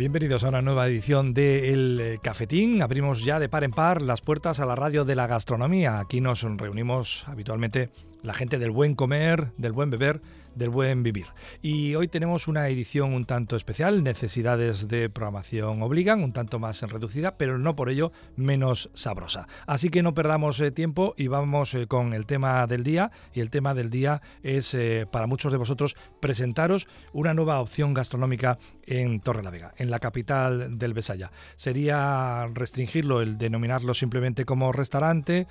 bienvenidos a una nueva edición de El eh, Cafetín. Abrimos ya de par en par las puertas a la radio de la gastronomía. Aquí nos reunimos habitualmente la gente del buen comer, del buen beber del buen vivir. Y hoy tenemos una edición un tanto especial, necesidades de programación obligan, un tanto más reducida, pero no por ello menos sabrosa. Así que no perdamos eh, tiempo y vamos eh, con el tema del día. Y el tema del día es eh, para muchos de vosotros presentaros una nueva opción gastronómica en Torre la Vega, en la capital del Besaya. Sería restringirlo, el denominarlo simplemente como restaurante,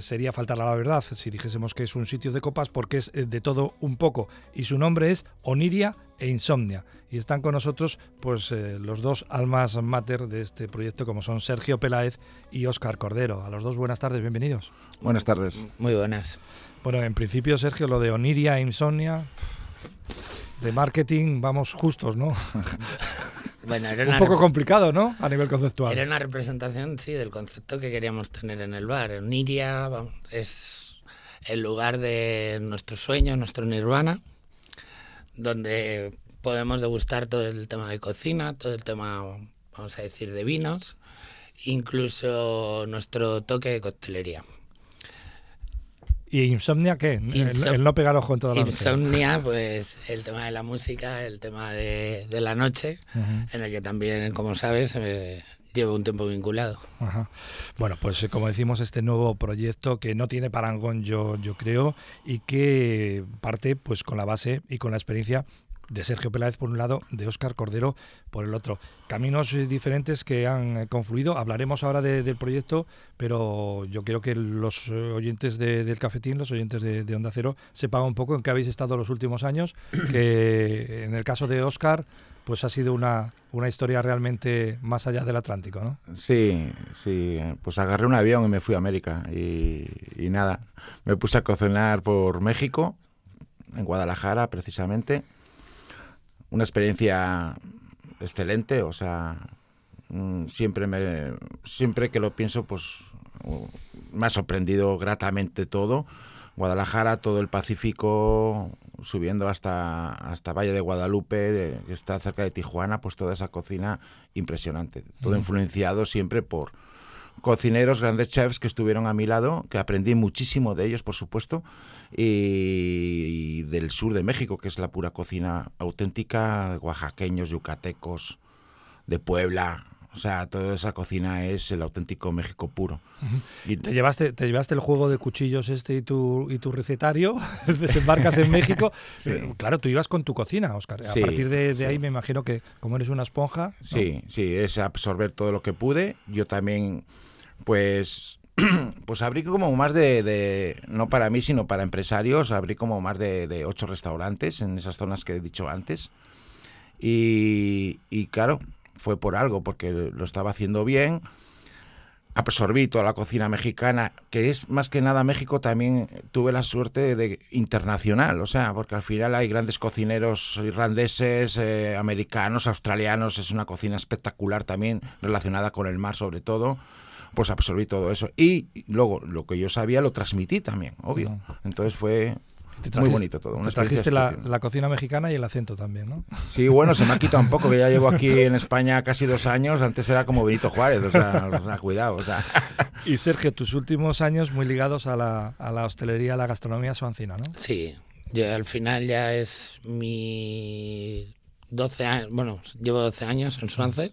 sería faltar a la verdad si dijésemos que es un sitio de copas porque es de todo un poco y su nombre es Oniria e Insomnia. Y están con nosotros pues eh, los dos almas mater de este proyecto como son Sergio Peláez y Óscar Cordero. A los dos buenas tardes, bienvenidos. Buenas tardes. Muy buenas. Bueno, en principio Sergio, lo de Oniria e Insomnia, de marketing vamos justos, ¿no? Bueno, era un poco complicado, ¿no? A nivel conceptual. Era una representación, sí, del concepto que queríamos tener en el bar. Oniria es el lugar de nuestro sueño, nuestro nirvana, donde podemos degustar todo el tema de cocina, todo el tema, vamos a decir, de vinos, incluso nuestro toque de coctelería. ¿Y Insomnia qué? el, no pegar ojo en toda la Insomnia, pues el tema de la música, el tema de, la noche, en el que también, como sabes, eh, llevo un tiempo vinculado. Bueno, pues eh, como decimos, este nuevo proyecto que no tiene parangón, yo, yo creo, y que parte pues con la base y con la experiencia de Sergio Peláez por un lado, de Óscar Cordero por el otro. Caminos eh, diferentes que han eh, confluido. Hablaremos ahora del proyecto, pero yo quiero que los oyentes del Cafetín, los oyentes de, de, Onda Cero, sepan un poco en qué habéis estado los últimos años, que en el caso de Óscar pues ha sido una, una historia realmente más allá del Atlántico, ¿no? Sí, sí, pues agarré un avión y me fui a América y, nada, me puse a cocinar por México, en Guadalajara precisamente, una experiencia excelente, o sea, mm, siempre me siempre que lo pienso pues me ha sorprendido gratamente todo. Guadalajara, todo el Pacífico, subiendo hasta, hasta Valle de Guadalupe, que está cerca de Tijuana, pues toda esa cocina impresionante. Todo influenciado siempre por cocineros, grandes chefs que estuvieron a mi lado, que aprendí muchísimo de ellos, por supuesto, y, del sur de México, que es la pura cocina auténtica, oaxaqueños, yucatecos, de Puebla, o sea, toda esa cocina es el auténtico México puro. y te llevaste, te llevaste el juego de cuchillos este y tu, y tu recetario, desembarcas en México. Eh, claro, tú ibas con tu cocina, Oscar. A partir de, ahí me imagino que como eres una esponja. Sí, sí, es absorber todo lo que pude. Yo también, pues pues abrí como más de, no para mí, sino para empresarios, abrí como más de, ocho restaurantes en esas zonas que he dicho antes. Y, y, claro, fue por algo, porque lo estaba haciendo bien. Absorbí toda la cocina mexicana, que es más que nada México, también tuve la suerte de internacional, o sea, porque al final hay grandes cocineros irlandeses, eh, americanos, australianos, es una cocina espectacular también, relacionada con el mar sobre todo pues absorbí todo eso. Y luego lo que yo sabía lo transmití también, obvio. Entonces fue muy bonito todo. Una te trajiste la, cocina mexicana y el acento también, ¿no? Sí, bueno, se me ha quitado un poco, que ya llevo aquí en España casi dos años. Antes era como Benito Juárez, o sea, cuidado. O sea. Y Sergio, tus últimos años muy ligados a la, a la hostelería, a la gastronomía suancina, ¿no? Sí, yo al final ya es mi 12 años, bueno, llevo 12 años en Swansea.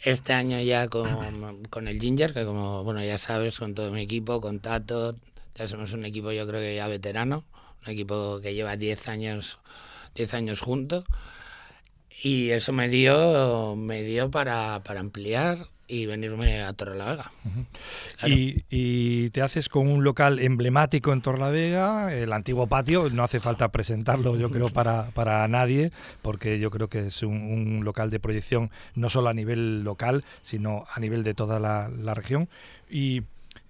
Este año ya con, con, el Ginger, que como bueno ya sabes, con todo mi equipo, con Tato, ya somos un equipo yo creo que ya veterano un equipo que lleva 10 años, 10 años juntos. Y eso me dio, me dio para, ampliar y venirme a Torrelavega. y, y, te haces con un local emblemático en Torrelavega, el antiguo patio, no hace falta presentarlo yo creo para, para nadie, porque yo creo que es un, local de proyección no solo a nivel local, sino a nivel de toda la, la región. Y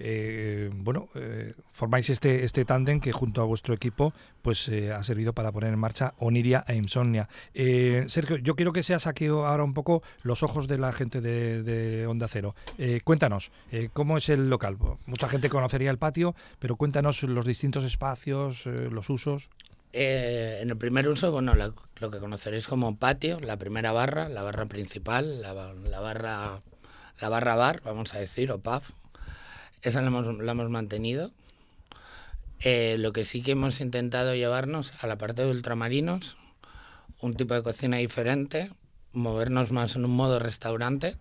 eh, bueno, eh, formáis este, este tándem que junto a vuestro equipo pues eh, ha servido para poner en marcha Oniria e Insomnia. Sergio, yo quiero que seas aquí ahora un poco los ojos de la gente de, Onda Cero. cuéntanos, ¿cómo es el local? Mucha gente conocería el patio, pero cuéntanos los distintos espacios, los usos. En el primer uso, bueno, lo, lo, que conoceréis como patio, la primera barra, la barra principal, la, la barra la barra bar, vamos a decir, o pub. Esa la hemos, la hemos mantenido. Eh, lo que sí que hemos intentado llevarnos a la parte de ultramarinos, un tipo de cocina diferente, movernos más en un modo restaurante,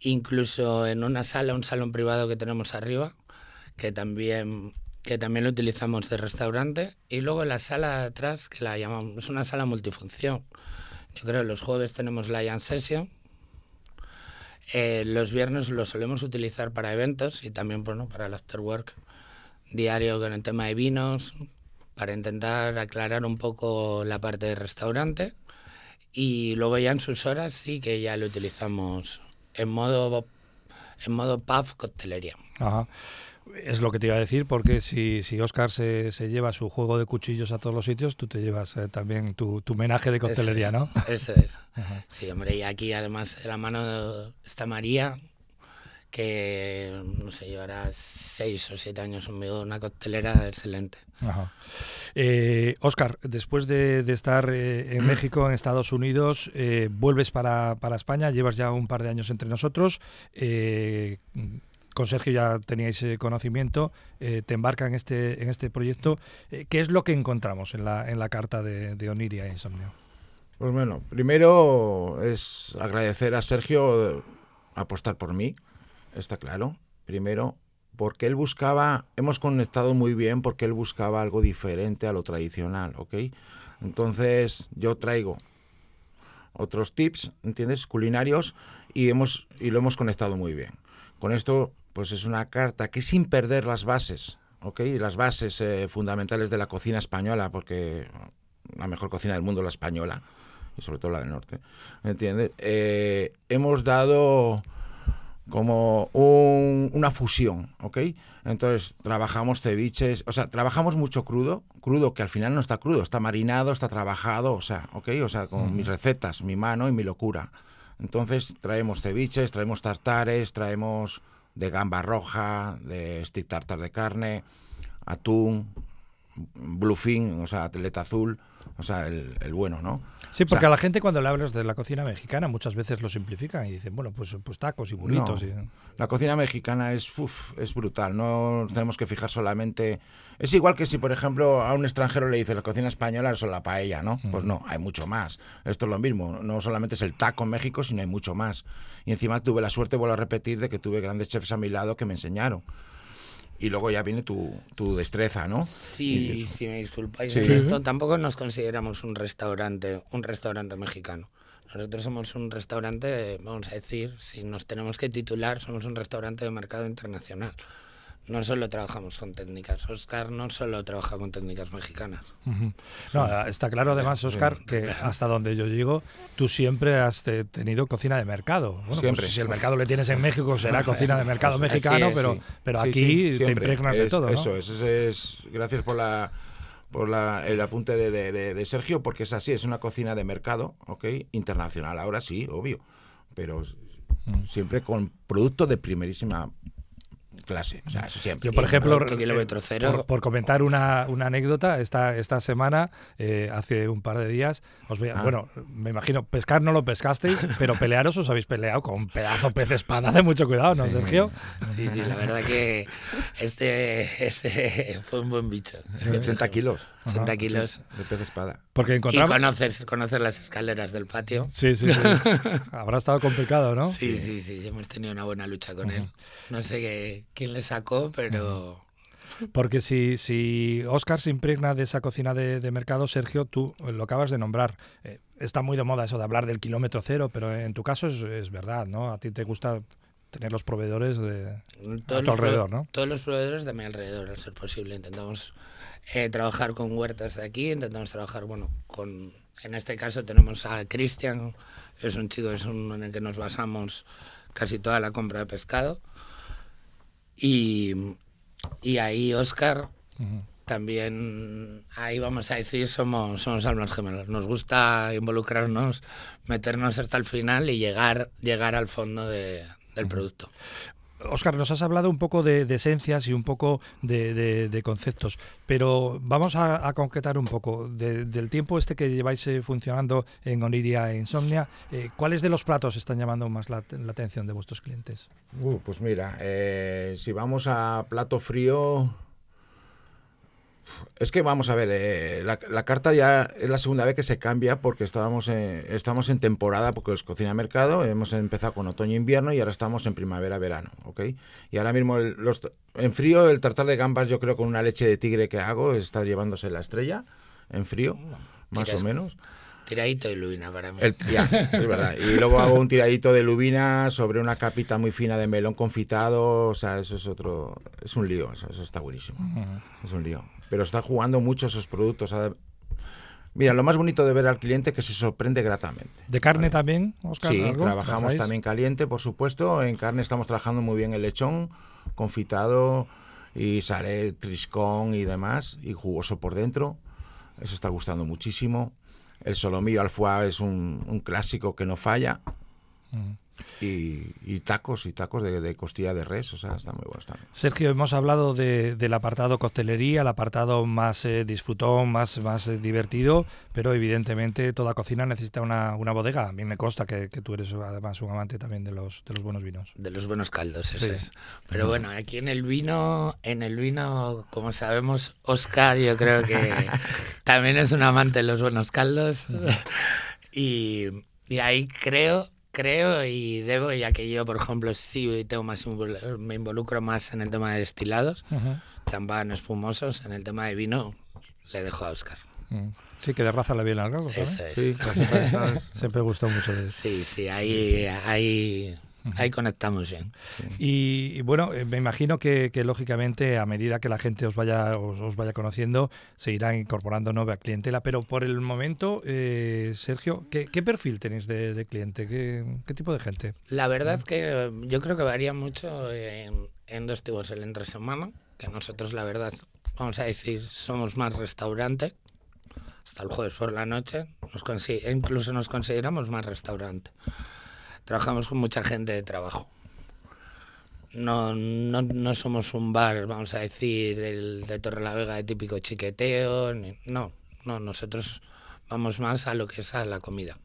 incluso en una sala, un salón privado que tenemos arriba, que también, que también lo utilizamos de restaurante, y luego la sala de atrás, que la llamamos, es una sala multifunción. Yo creo que los jueves tenemos la Session, eh, los viernes lo solemos utilizar para eventos y también bueno, para el afterwork diario con el tema de vinos, para intentar aclarar un poco la parte de restaurante. Y luego ya en sus horas sí que ya lo utilizamos en modo, en modo pub coctelería. Ajá. Es lo que te iba a decir, porque si, si Oscar se, se, lleva su juego de cuchillos a todos los sitios, tú te llevas eh, también tu, tu, homenaje de coctelería, eso ¿no? Eso es. Ajá. Sí, hombre, y aquí además de la mano está María, que no sé, llevará seis o siete años conmigo, una coctelera excelente. Ajá. Eh, Oscar, después de, de estar eh, en México, en Estados Unidos, eh, vuelves para, para, España, llevas ya un par de años entre nosotros. Con Sergio ya teníais eh, conocimiento, eh, te embarca en este, en este proyecto. Eh, ¿Qué es lo que encontramos en la, en la carta de, Oniria Insomnio? Pues bueno, primero es agradecer a Sergio apostar por mí, está claro. Primero, porque él buscaba, hemos conectado muy bien porque él buscaba algo diferente a lo tradicional, ¿ok? Entonces yo traigo otros tips, ¿entiendes? Culinarios y, hemos, y lo hemos conectado muy bien. Con esto pues es una carta que sin perder las bases, ¿ok? Las bases eh, fundamentales de la cocina española, porque la mejor cocina del mundo es la española, y sobre todo la del norte, ¿entiendes? Eh, hemos dado como un, una fusión, ¿ok? Entonces trabajamos ceviches, o sea, trabajamos mucho crudo, crudo que al final no está crudo, está marinado, está trabajado, o sea, ¿ok? O sea, con mis recetas, mi mano y mi locura. Entonces traemos ceviches, traemos tartares, traemos de gamba roja, de stick tartar de carne, atún, bluefin, o sea, atleta azul, o sea, el, el bueno, ¿no? Sí, porque o sea, a la gente cuando le hablas de la cocina mexicana muchas veces lo simplifican y dicen, bueno, pues, pues tacos y burritos. No. Y... La cocina mexicana es, uf, es brutal, no tenemos que fijar solamente... Es igual que si, por ejemplo, a un extranjero le dice la cocina española es la paella, ¿no? Mm. Pues no, hay mucho más. Esto es lo mismo, no solamente es el taco en México, sino hay mucho más. Y encima tuve la suerte, vuelvo a repetir, de que tuve grandes chefs a mi lado que me enseñaron y luego ya viene tu, tu destreza, ¿no? Sí, y, si me disculpáis, sí. esto tampoco nos consideramos un restaurante, un restaurante mexicano. Nosotros somos un restaurante, vamos a decir, si nos tenemos que titular, somos un restaurante de mercado internacional. No solo trabajamos con técnicas, Oscar no solo trabaja con técnicas mexicanas. Uh -huh. No, está claro además, Oscar, que hasta donde yo llego, tú siempre has tenido cocina de mercado. Bueno, siempre. Pues si el mercado le tienes en México, será cocina de mercado mexicano, es, pero, sí. pero sí, aquí sí, te impregnas es, de todo. ¿no? Eso, eso es, gracias por la por la, el apunte de, de, de, de, Sergio, porque es así, es una cocina de mercado, ¿ok? Internacional, ahora sí, obvio, pero mm. siempre con producto de primerísima clase. O sea, eso siempre. Yo, por ejemplo, kilómetro cero. Por, por, comentar una, una, anécdota, esta, esta semana, eh, hace un par de días, os veía, ah. bueno, me imagino, pescar no lo pescasteis, pero pelearos os habéis peleado con un pedazo pez espada de mucho cuidado, ¿no, sí. Sergio? Sí, sí, la verdad que este, este fue un buen bicho. Sí, 80 kilos. 80 Ajá, kilos. De pez espada. Porque encontramos... Y conocer, conocer las escaleras del patio. Sí, sí, sí. Habrá estado complicado, ¿no? Sí, sí, sí, sí, hemos tenido una buena lucha con uh -huh. él. No sé qué, quién le sacó, pero... Porque si, si Oscar se impregna de esa cocina de, de, mercado, Sergio, tú lo acabas de nombrar. Eh, está muy de moda eso de hablar del kilómetro cero, pero en tu caso es, es verdad, ¿no? A ti te gusta tener los proveedores de todos a tu alrededor, ¿no? Todos los proveedores de mi alrededor, al ser posible. Intentamos eh, trabajar con huertas de aquí, intentamos trabajar, bueno, con, en este caso tenemos a Cristian, es un chico es un, en el que nos basamos casi toda la compra de pescado. Y, y ahí Oscar, uh -huh. también, ahí vamos a decir, somos, somos almas gemelas. Nos gusta involucrarnos, meternos hasta el final y llegar, llegar al fondo de, del producto. Oscar, nos has hablado un poco de, esencias y un poco de, conceptos, pero vamos a, concretar un poco del tiempo este que lleváis eh, funcionando en Oniria e Insomnia. Eh, ¿Cuáles de los platos están llamando más la, atención de vuestros clientes? Uh, pues mira, si vamos a plato frío, es que vamos a ver, eh, la, carta ya es la segunda vez que se cambia porque estábamos en, estamos en temporada, porque es cocina mercado, hemos empezado con otoño-invierno y ahora estamos en primavera-verano, ¿ok? Y ahora mismo los, en frío el tartar de gambas yo creo con una leche de tigre que hago está llevándose la estrella, en frío, más o menos. Tiradito de lubina para mí. es verdad. Y luego hago un tiradito de lubina sobre una capita muy fina de melón confitado. O sea, eso es otro. Es un lío. Eso, está buenísimo. Es un lío pero está jugando mucho esos productos. Mira, lo más bonito de ver al cliente es que se sorprende gratamente. ¿De carne también, Oscar? Sí, trabajamos también caliente, por supuesto. En carne estamos trabajando muy bien el lechón, confitado y sale triscón y demás, y jugoso por dentro. Eso está gustando muchísimo. El solomillo al foie es un, clásico que no falla. Y, tacos, y tacos de, costilla de res, o sea, está muy bueno también. Sergio, hemos hablado del apartado coctelería, el apartado más eh, disfrutón, más, más eh, divertido, pero evidentemente toda cocina necesita una, bodega. A mí me consta que, tú eres además un amante también de los, de los buenos vinos. De los buenos caldos, eso es. Pero bueno, aquí en el vino, en el vino, como sabemos, Oscar yo creo que también es un amante de los buenos caldos. y, y ahí creo creo y debo, ya que yo, por ejemplo, sí tengo más me involucro más en el tema de destilados, champán, espumosos, en el tema de vino le dejo a Oscar. Mm. Sí, que de raza le viene al galgo. Eso es. Sí, siempre gustó mucho de eso. Sí, sí, ahí, ahí Ahí conectamos bien. Y, bueno, eh, me imagino que, lógicamente a medida que la gente os vaya os, vaya conociendo, se irá incorporando nueva clientela. Pero por el momento, eh, Sergio, ¿qué, perfil tenéis de, cliente? ¿Qué, tipo de gente? La verdad que yo creo que varía mucho en, dos tipos. El entre semana, que nosotros la verdad, vamos a decir, somos más restaurante. Hasta el jueves por la noche, nos incluso nos consideramos más restaurante trabajamos con mucha gente de trabajo. No, no, no somos un bar, vamos a decir, del, de Torre la Vega de típico chiqueteo. no, no, nosotros vamos más a lo que es a la comida.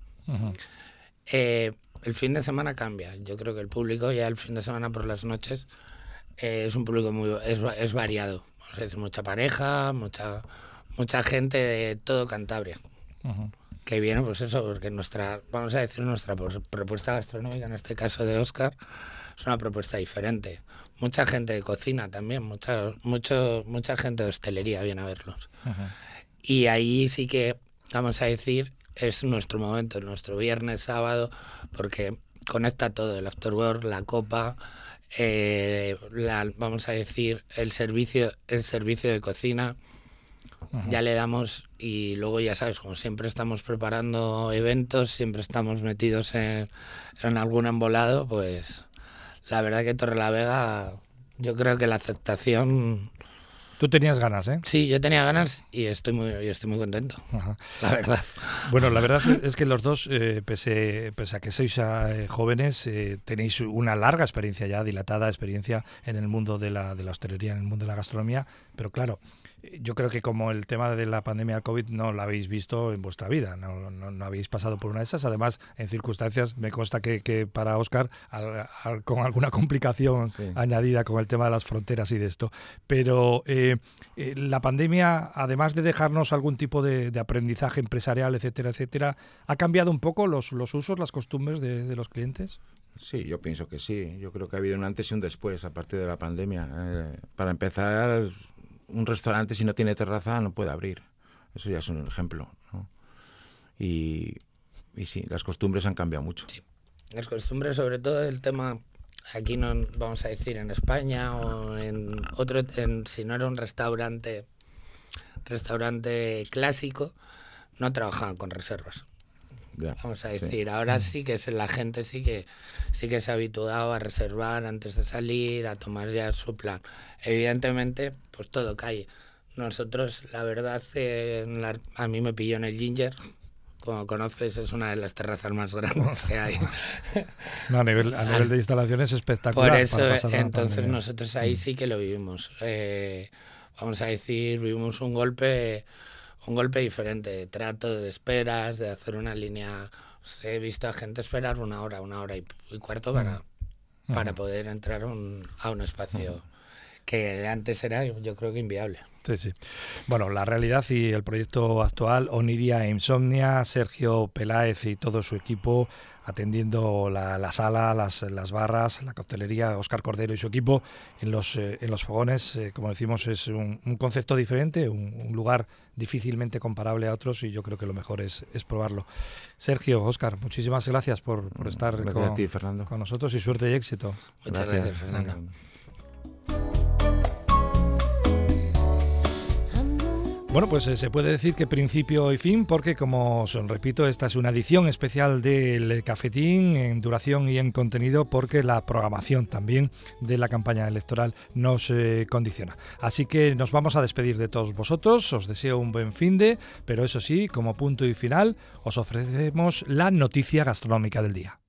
Eh, el fin de semana cambia. Yo creo que el público ya el fin de semana por las noches eh, es un público muy es, es variado. Decir, mucha pareja, mucha mucha gente de todo Cantabria que viene, pues eso, porque nuestra, vamos a decir, nuestra propuesta gastronómica, en este caso de Oscar, es una propuesta diferente. Mucha gente de cocina también, mucha, mucho, mucha gente de hostelería viene a verlos. Y ahí sí que, vamos a decir, es nuestro momento, nuestro viernes, sábado, porque conecta todo, el afterwork, la copa, eh, la, vamos a decir, el servicio, el servicio de cocina ya le damos y luego ya sabes, como siempre estamos preparando eventos, siempre estamos metidos en, en algún embolado, pues la verdad que Torre la Vega, yo creo que la aceptación Tú tenías ganas, ¿eh? Sí, yo tenía ganas y estoy muy, estoy muy contento, la verdad. Bueno, la verdad es que los dos, eh, pese, a que sois eh, jóvenes, eh, tenéis una larga experiencia ya, dilatada experiencia en el mundo de la, de la hostelería, en el mundo de la gastronomía, pero claro, yo creo que como el tema de la pandemia del COVID no lo habéis visto en vuestra vida, no, no, habéis pasado por una de esas. Además, en circunstancias, me consta que, que para Oscar, con alguna complicación añadida con el tema de las fronteras y de esto. Pero eh, eh, la pandemia, además de dejarnos algún tipo de, aprendizaje empresarial, etcétera, etcétera, ¿ha cambiado un poco los, los usos, las costumbres de, los clientes? Sí, yo pienso que sí. Yo creo que ha habido un antes y un después a partir de la pandemia. Eh, para empezar, un restaurante si no tiene terraza no puede abrir. Eso ya es un ejemplo. Y, y sí, las costumbres han cambiado mucho. Sí. Las costumbres, sobre todo el tema, aquí no vamos a decir en España o en otro, si no era un restaurante, restaurante clásico, no trabajaban con reservas vamos a decir. Ahora sí que es, la gente sí que sí que se ha habituado a reservar antes de salir, a tomar ya su plan. Evidentemente, pues todo cae. Nosotros, la verdad, a mí me pilló en el Ginger, como conoces, es una de las terrazas más grandes que hay. No, a nivel, a nivel de instalaciones espectacular. Por eso, entonces nosotros ahí mm. sí que lo vivimos. Eh, vamos a decir, vivimos un golpe, un golpe diferente de trato, de esperas, de hacer una línea. he visto a gente esperar una hora, una hora y, cuarto para, mm. para poder entrar a un espacio que antes era, yo creo que inviable. Sí, sí. Bueno, la realidad y el proyecto actual, Oniria Insomnia, Sergio Peláez y todo su equipo atendiendo la, sala, las, las, barras, la coctelería, Oscar Cordero y su equipo en los, eh, en los fogones. Eh, como decimos, es un, concepto diferente, un, lugar difícilmente comparable a otros y yo creo que lo mejor es, es probarlo. Sergio, Oscar, muchísimas gracias por, por estar con, con, nosotros y suerte y éxito. Muchas gracias Fernando. Bueno, pues eh, se puede decir que principio y fin, porque como os repito, esta es una edición especial del cafetín en duración y en contenido, porque la programación también de la campaña electoral nos eh, condiciona. Así que nos vamos a despedir de todos vosotros, os deseo un buen fin de, pero eso sí, como punto y final, os ofrecemos la noticia gastronómica del día.